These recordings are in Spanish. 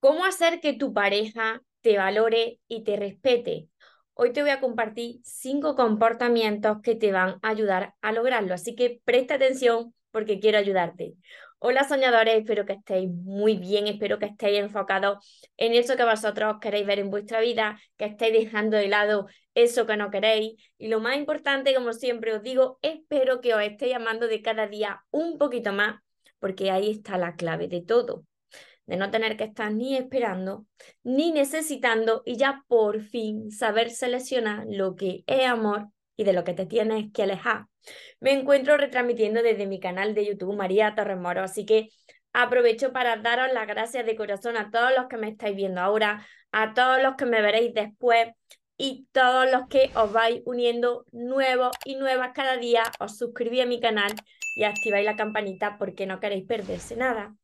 ¿Cómo hacer que tu pareja te valore y te respete? Hoy te voy a compartir cinco comportamientos que te van a ayudar a lograrlo, así que presta atención porque quiero ayudarte. Hola soñadores, espero que estéis muy bien, espero que estéis enfocados en eso que vosotros queréis ver en vuestra vida, que estéis dejando de lado eso que no queréis. Y lo más importante, como siempre os digo, espero que os estéis amando de cada día un poquito más, porque ahí está la clave de todo de no tener que estar ni esperando, ni necesitando y ya por fin saber seleccionar lo que es amor y de lo que te tienes que alejar. Me encuentro retransmitiendo desde mi canal de YouTube María Torres Moro, así que aprovecho para daros las gracias de corazón a todos los que me estáis viendo ahora, a todos los que me veréis después y todos los que os vais uniendo nuevos y nuevas cada día, os suscribís a mi canal y activáis la campanita porque no queréis perderse nada.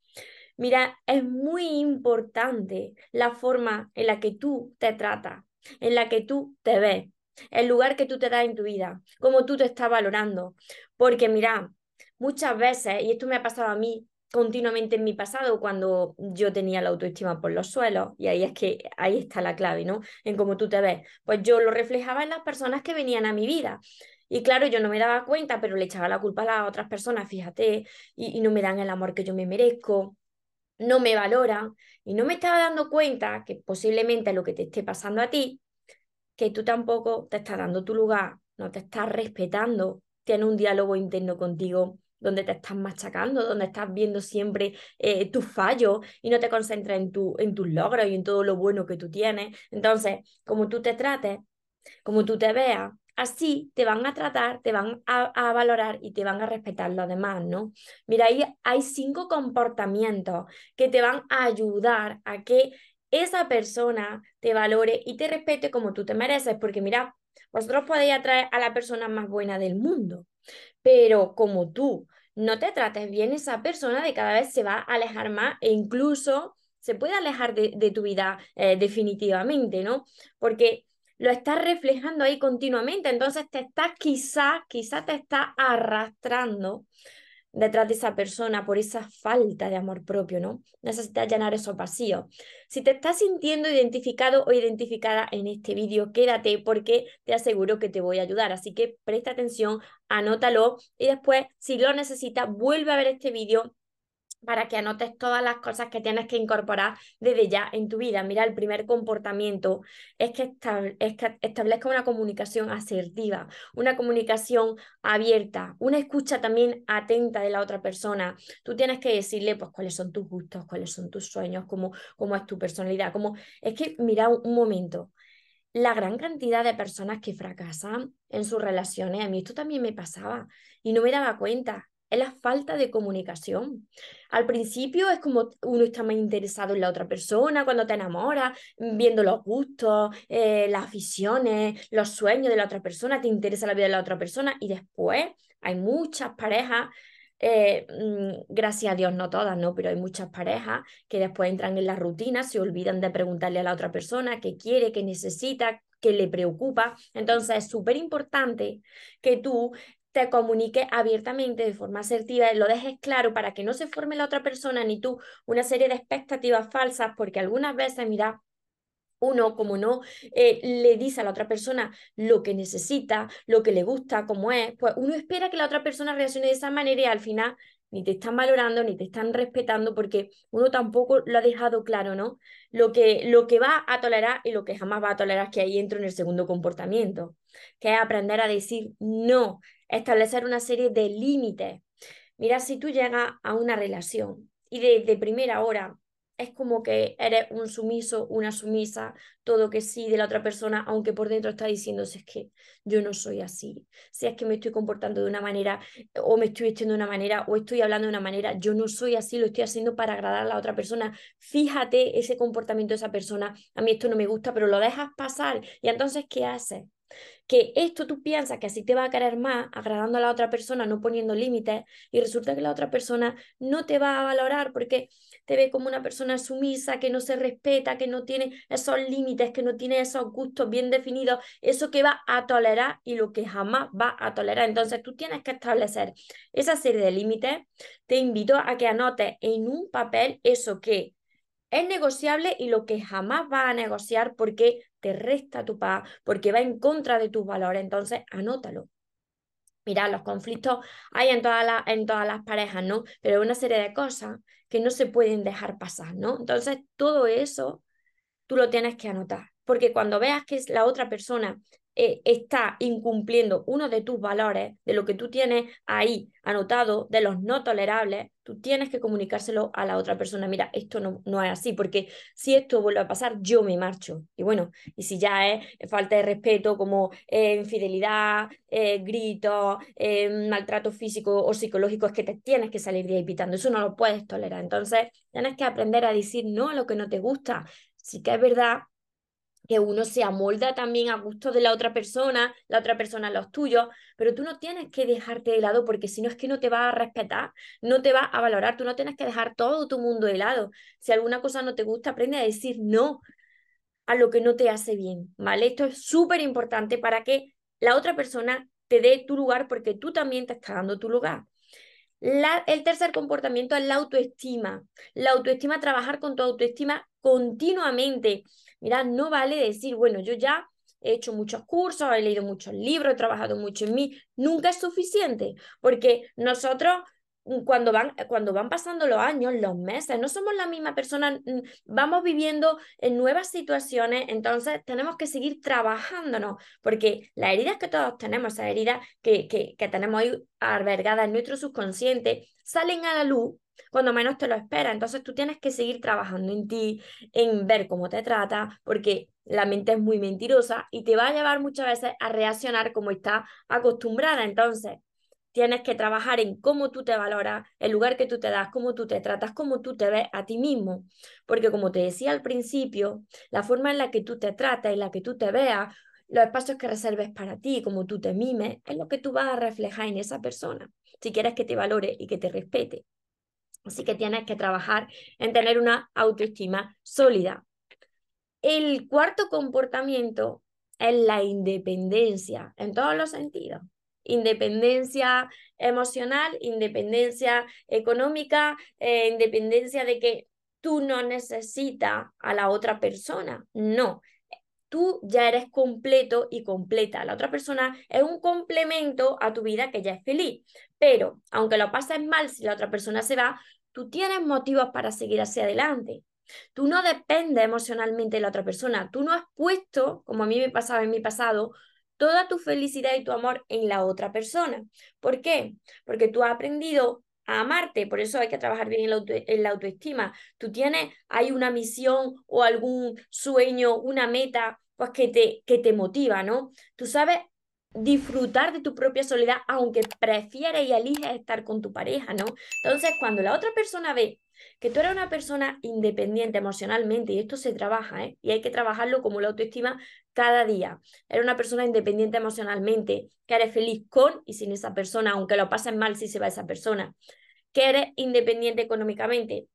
Mira, es muy importante la forma en la que tú te tratas, en la que tú te ves, el lugar que tú te das en tu vida, cómo tú te estás valorando. Porque mira, muchas veces, y esto me ha pasado a mí continuamente en mi pasado cuando yo tenía la autoestima por los suelos, y ahí es que ahí está la clave, ¿no? En cómo tú te ves. Pues yo lo reflejaba en las personas que venían a mi vida. Y claro, yo no me daba cuenta, pero le echaba la culpa a las otras personas, fíjate, y, y no me dan el amor que yo me merezco no me valoran y no me estaba dando cuenta que posiblemente lo que te esté pasando a ti, que tú tampoco te estás dando tu lugar, no te estás respetando, tienes un diálogo interno contigo donde te estás machacando, donde estás viendo siempre eh, tus fallos y no te concentras en, tu, en tus logros y en todo lo bueno que tú tienes. Entonces, como tú te trates, como tú te veas, así te van a tratar, te van a, valorar y te van a respetar los demás, ¿no? Mira, ahí hay cinco comportamientos que te van a ayudar a que esa persona te valore y te respete como tú te mereces, porque mira, vosotros podéis atraer a la persona más buena del mundo, pero como tú no te trates bien, esa persona de cada vez se va a alejar más e incluso se puede alejar de, tu vida eh, definitivamente, ¿no? Porque lo estás reflejando ahí continuamente, entonces te estás quizá, quizá te está arrastrando detrás de esa persona por esa falta de amor propio, ¿no? Necesitas llenar esos vacíos. Si te estás sintiendo identificado o identificada en este vídeo, quédate porque te aseguro que te voy a ayudar. Así que presta atención, anótalo y después, si lo necesitas, vuelve a ver este vídeo para que anotes todas las cosas que tienes que incorporar desde ya en tu vida. Mira, el primer comportamiento es que, establezca una comunicación asertiva, una comunicación abierta, una escucha también atenta de la otra persona. Tú tienes que decirle, pues, cuáles son tus gustos, cuáles son tus sueños, cómo, es tu personalidad. Cómo... Es que, mira, un momento, la gran cantidad de personas que fracasan en sus relaciones, a mí esto también me pasaba y no me daba cuenta es la falta de comunicación. Al principio es como uno está más interesado en la otra persona cuando te enamoras, viendo los gustos, eh, las aficiones, los sueños de la otra persona, te interesa la vida de la otra persona y después hay muchas parejas, eh, mm, gracias a Dios no todas, ¿no? Pero hay muchas parejas que después entran en la rutina, se olvidan de preguntarle a la otra persona qué quiere, qué necesita, qué le preocupa. Entonces es súper importante que tú te comunique abiertamente, de forma asertiva, lo dejes claro para que no se forme la otra persona ni tú una serie de expectativas falsas, porque algunas veces, mira, uno, como no eh, le dice a la otra persona lo que necesita, lo que le gusta, cómo es, pues uno espera que la otra persona reaccione de esa manera y al final ni te están valorando, ni te están respetando, porque uno tampoco lo ha dejado claro, ¿no? Lo que, lo que va a tolerar y lo que jamás va a tolerar, que ahí entro en el segundo comportamiento, que es aprender a decir no, establecer una serie de límites. Mira, si tú llegas a una relación y desde primera hora es como que eres un sumiso, una sumisa, todo que sí de la otra persona, aunque por dentro está diciendo, si es que yo no soy así, si es que me estoy comportando de una manera, o me estoy vistiendo de una manera, o estoy hablando de una manera, yo no soy así, lo estoy haciendo para agradar a la otra persona. Fíjate ese comportamiento de esa persona, a mí esto no me gusta, pero lo dejas pasar. Y entonces, ¿qué haces? Que esto tú piensas que así te va a querer más, agradando a la otra persona, no poniendo límites, y resulta que la otra persona no te va a valorar porque te ve como una persona sumisa, que no se respeta, que no tiene esos límites, que no tiene esos gustos bien definidos, eso que va a tolerar y lo que jamás va a tolerar. Entonces tú tienes que establecer esa serie de límites. Te invito a que anotes en un papel eso que es negociable y lo que jamás va a negociar porque te resta tu paz, porque va en contra de tus valores. Entonces, anótalo. Mira, los conflictos hay en, todas en todas las parejas, ¿no? Pero una serie de cosas que no se pueden dejar pasar, ¿no? Entonces, todo eso tú lo tienes que anotar, porque cuando veas que la otra persona eh, está incumpliendo uno de tus valores, de lo que tú tienes ahí anotado, de los no tolerables, tú tienes que comunicárselo a la otra persona. Mira, esto no, no es así, porque si esto vuelve a pasar, yo me marcho. Y bueno, y si ya es falta de respeto, como eh, infidelidad, eh, gritos, maltrato físico o psicológico, es que te tienes que salir de ahí pitando. Eso no lo puedes tolerar. Entonces, tienes que aprender a decir no a lo que no te gusta. Sí que es verdad que uno se amolda también a gusto de la otra persona, la otra persona a los tuyos, pero tú no tienes que dejarte de lado porque si no es que no te va a respetar, no te va a valorar, tú no tienes que dejar todo tu mundo de lado. Si alguna cosa no te gusta, aprende a decir no a lo que no te hace bien, ¿vale? Esto es súper importante para que la otra persona te dé tu lugar porque tú también te estás dando tu lugar. La, el tercer comportamiento es la autoestima. La autoestima, trabajar con tu autoestima continuamente. Mira, no vale decir, bueno, yo ya he hecho muchos cursos, he leído muchos libros, he trabajado mucho en mí. Nunca es suficiente, porque nosotros cuando van, cuando van pasando los años, los meses, no somos la misma persona, mm, vamos viviendo en nuevas situaciones, entonces tenemos que seguir trabajándonos, porque las heridas que todos tenemos, esas heridas que, que, que tenemos ahí albergadas en nuestro subconsciente, salen a la luz cuando menos te lo esperas. Entonces tú tienes que seguir trabajando en ti, en ver cómo te trata, porque la mente es muy mentirosa y te va a llevar muchas veces a reaccionar como está acostumbrada. Entonces, tienes que trabajar en cómo tú te valoras, el lugar que tú te das, cómo tú te tratas, cómo tú te ves a ti mismo. Porque como te decía al principio, la forma en la que tú te tratas, en la que tú te veas, los espacios que reserves para ti, como tú te mimes, es lo que tú vas a reflejar en esa persona, si quieres que te valore y que te respete. Así que tienes que trabajar en tener una autoestima sólida. El cuarto comportamiento es la independencia en todos los sentidos. Independencia emocional, independencia económica, eh, independencia de que tú no necesitas a la otra persona. No, tú ya eres completo y completa. La otra persona es un complemento a tu vida que ya es feliz. Pero aunque lo pases mal si la otra persona se va, tú tienes motivos para seguir hacia adelante. Tú no dependes emocionalmente de la otra persona. Tú no has puesto, como a mí me pasaba en mi pasado, toda tu felicidad y tu amor en la otra persona. ¿Por qué? Porque tú has aprendido a amarte, por eso hay que trabajar bien en la, autoestima. Tú tienes, hay una misión o algún sueño, una meta, pues que te, que te motiva, ¿no? Tú sabes disfrutar de tu propia soledad, aunque prefieres y eliges estar con tu pareja, ¿no? Entonces, cuando la otra persona ve que tú eres una persona independiente emocionalmente, y esto se trabaja, ¿eh? Y hay que trabajarlo como la autoestima cada día. Eres una persona independiente emocionalmente, que eres feliz con y sin esa persona, aunque lo pases mal si se va esa persona. Que eres independiente económicamente,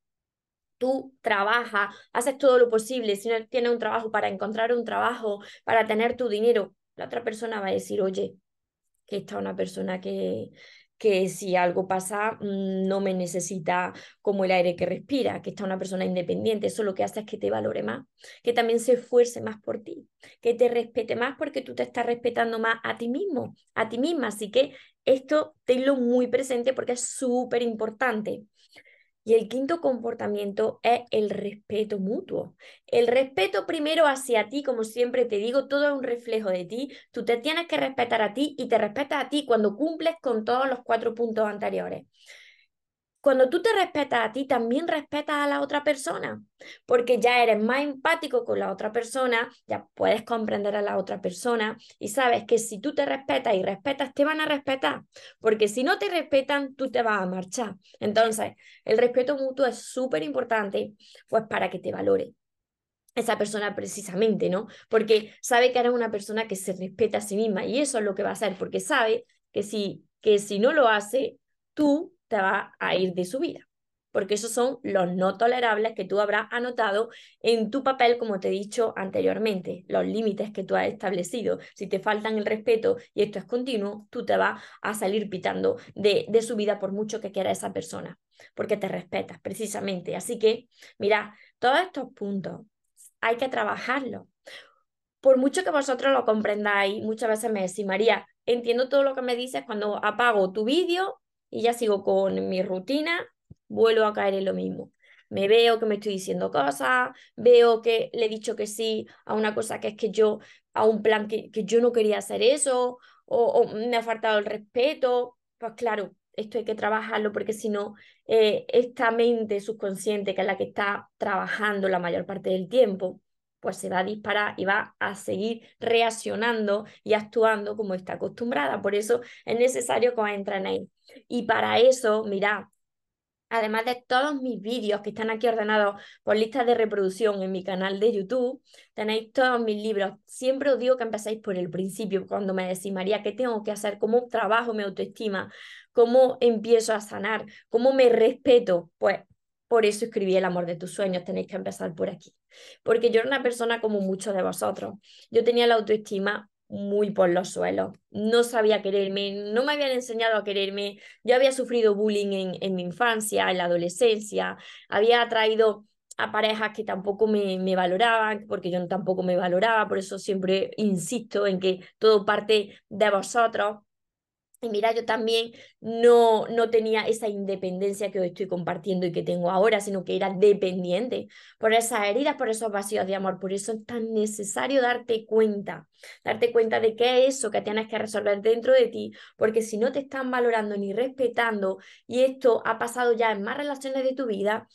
tú trabajas, haces todo lo posible, si no tienes un trabajo para encontrar un trabajo, para tener tu dinero, la otra persona va a decir, oye, que está una persona que, que si algo pasa mm, no me necesita como el aire que respira, que está una persona independiente, eso lo que hace es que te valore más, que también se esfuerce más por ti, que te respete más porque tú te estás respetando más a ti mismo, a ti misma. Así que esto tenlo muy presente porque es súper importante. Y el quinto comportamiento es el respeto mutuo. El respeto primero hacia ti, como siempre te digo, todo es un reflejo de ti. Tú te tienes que respetar a ti y te respetas a ti cuando cumples con todos los cuatro puntos anteriores. Cuando tú te respetas a ti, también respetas a la otra persona, porque ya eres más empático con la otra persona, ya puedes comprender a la otra persona y sabes que si tú te respetas y respetas, te van a respetar, porque si no te respetan, tú te vas a marchar. Entonces, el respeto mutuo es súper importante, pues para que te valore esa persona precisamente, ¿no? Porque sabe que eres una persona que se respeta a sí misma y eso es lo que va a hacer, porque sabe que si, que si no lo hace, tú te va a ir de su vida. porque esos son los no tolerables que tú habrás anotado en tu papel, como te he dicho anteriormente, los límites que tú has establecido. Si te faltan el respeto y esto es continuo, tú te vas a salir pitando de, de su vida por mucho que quiera esa persona, porque te respetas precisamente. Así que, mira, todos estos puntos hay que trabajarlos. Por mucho que vosotros lo comprendáis, muchas veces me decís, María, entiendo todo lo que me dices cuando apago tu vídeo y ya sigo con mi rutina, vuelvo a caer en lo mismo. Me veo que me estoy diciendo cosas, veo que le he dicho que sí a una cosa que es que yo, a un plan que, que yo no quería hacer eso, o, me ha faltado el respeto. Pues claro, esto hay que trabajarlo porque si no, eh, esta mente subconsciente, que es la que está trabajando la mayor parte del tiempo, pues se va a disparar y va a seguir reaccionando y actuando como está acostumbrada. Por eso es necesario que os entrenéis. Y para eso, mirad, además de todos mis vídeos que están aquí ordenados por listas de reproducción en mi canal de YouTube, tenéis todos mis libros. Siempre os digo que empecéis por el principio, cuando me decís, María, ¿qué tengo que hacer? ¿Cómo trabajo mi autoestima? ¿Cómo empiezo a sanar? ¿Cómo me respeto? Pues por eso escribí El amor de tus sueños, tenéis que empezar por aquí. Porque yo era una persona como muchos de vosotros. Yo tenía la autoestima muy por los suelos. No sabía quererme, no me habían enseñado a quererme. Yo había sufrido bullying en, en mi infancia, en la adolescencia. Había atraído a parejas que tampoco me, me, valoraban, porque yo tampoco me valoraba, por eso siempre insisto en que todo parte de vosotros. Y mira, yo también no, no tenía esa independencia que hoy estoy compartiendo y que tengo ahora, sino que era dependiente por esas heridas, por esos vacíos de amor. Por eso es tan necesario darte cuenta, darte cuenta de qué es eso que tienes que resolver dentro de ti, porque si no te están valorando ni respetando, y esto ha pasado ya en más relaciones de tu vida,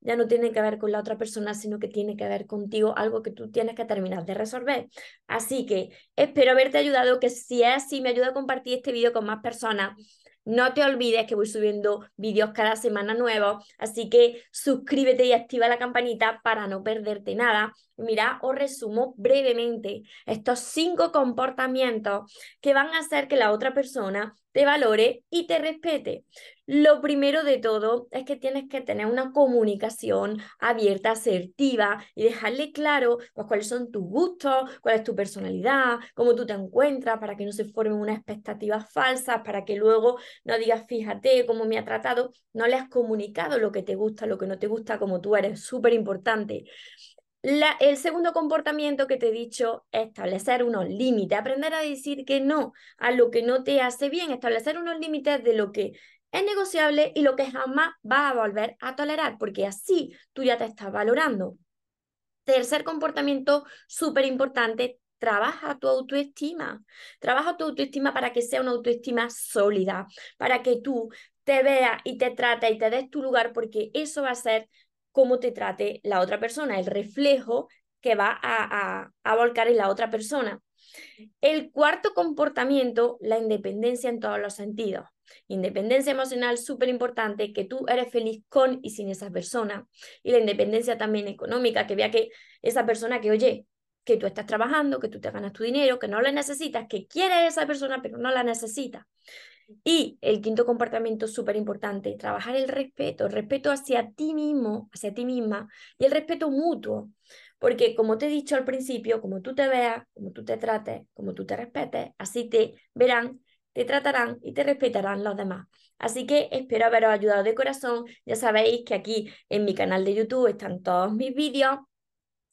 ya no tiene que ver con la otra persona, sino que tiene que ver contigo, algo que tú tienes que terminar de resolver. Así que espero haberte ayudado, que si es así, me ayuda a compartir este vídeo con más personas. No te olvides que voy subiendo vídeos cada semana nuevos, así que suscríbete y activa la campanita para no perderte nada. Mira, os resumo brevemente estos cinco comportamientos que van a hacer que la otra persona te valore y te respete. Lo primero de todo es que tienes que tener una comunicación abierta, asertiva y dejarle claro pues, cuáles son tus gustos, cuál es tu personalidad, cómo tú te encuentras, para que no se formen unas expectativas falsas, para que luego no digas, fíjate cómo me ha tratado, no le has comunicado lo que te gusta, lo que no te gusta, como tú eres, súper importante el segundo comportamiento que te he dicho es establecer unos límites, aprender a decir que no a lo que no te hace bien, establecer unos límites de lo que es negociable y lo que jamás vas a volver a tolerar, porque así tú ya te estás valorando. Tercer comportamiento súper importante, trabaja tu autoestima. Trabaja tu autoestima para que sea una autoestima sólida, para que tú te veas y te trates y te des tu lugar, porque eso va a ser cómo te trate la otra persona, el reflejo que va a, a, volcar en la otra persona. El cuarto comportamiento, la independencia en todos los sentidos. Independencia emocional súper importante, que tú eres feliz con y sin esa persona. Y la independencia también económica, que vea que esa persona que, oye, que tú estás trabajando, que tú te ganas tu dinero, que no la necesitas, que quieres esa persona, pero no la necesitas. Y el quinto comportamiento súper importante, trabajar el respeto, el respeto hacia ti mismo, hacia ti misma y el respeto mutuo. Porque como te he dicho al principio, como tú te veas, como tú te trates, como tú te respetes, así te verán, te tratarán y te respetarán los demás. Así que espero haberos ayudado de corazón. Ya sabéis que aquí en mi canal de YouTube están todos mis vídeos.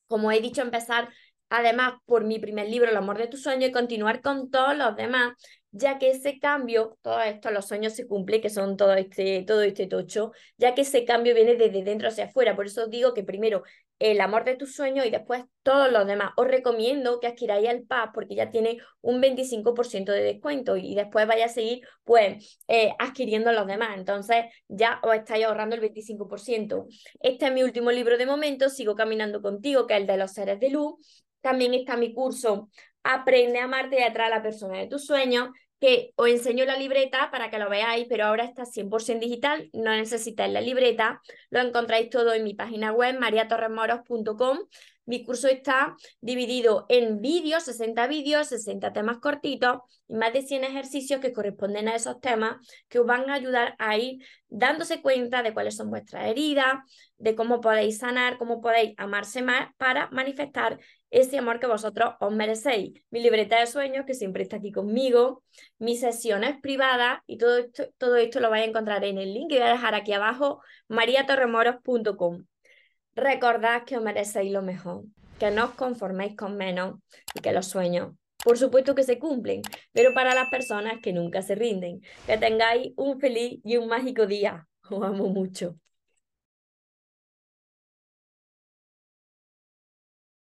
Como he dicho, empezar además por mi primer libro, El amor de tu sueño, y continuar con todos los demás ya que ese cambio, todo esto, los sueños se cumplen, que son todo este, todo este tocho, ya que ese cambio viene desde dentro hacia afuera. Por eso digo que primero el amor de tus sueños y después todos los demás. Os recomiendo que adquiráis el PAS porque ya tiene un 25% de descuento y después vaya a seguir pues eh, adquiriendo los demás. Entonces ya os estáis ahorrando el 25%. Este es mi último libro de momento, sigo caminando contigo, que es el de los seres de luz. También está mi curso Aprende a amarte y atraer a la persona de tus sueños que os enseño la libreta para que lo veáis, pero ahora está 100% digital, no necesitáis la libreta, lo encontráis todo en mi página web mariatorremoros.com. Mi curso está dividido en vídeos, 60 vídeos, 60 temas cortitos y más de 100 ejercicios que corresponden a esos temas que os van a ayudar a ir dándose cuenta de cuáles son vuestras heridas, de cómo podéis sanar, cómo podéis amarse más para manifestar ese amor que vosotros os merecéis. Mi libreta de sueños, que siempre está aquí conmigo, mis sesiones privadas y todo esto, todo esto lo vais a encontrar en el link que voy a dejar aquí abajo, mariatorremoros.com. Recordad que os merecéis lo mejor, que no os conforméis con menos y que los sueños, por supuesto que se cumplen, pero para las personas que nunca se rinden. Que tengáis un feliz y un mágico día. Os amo mucho.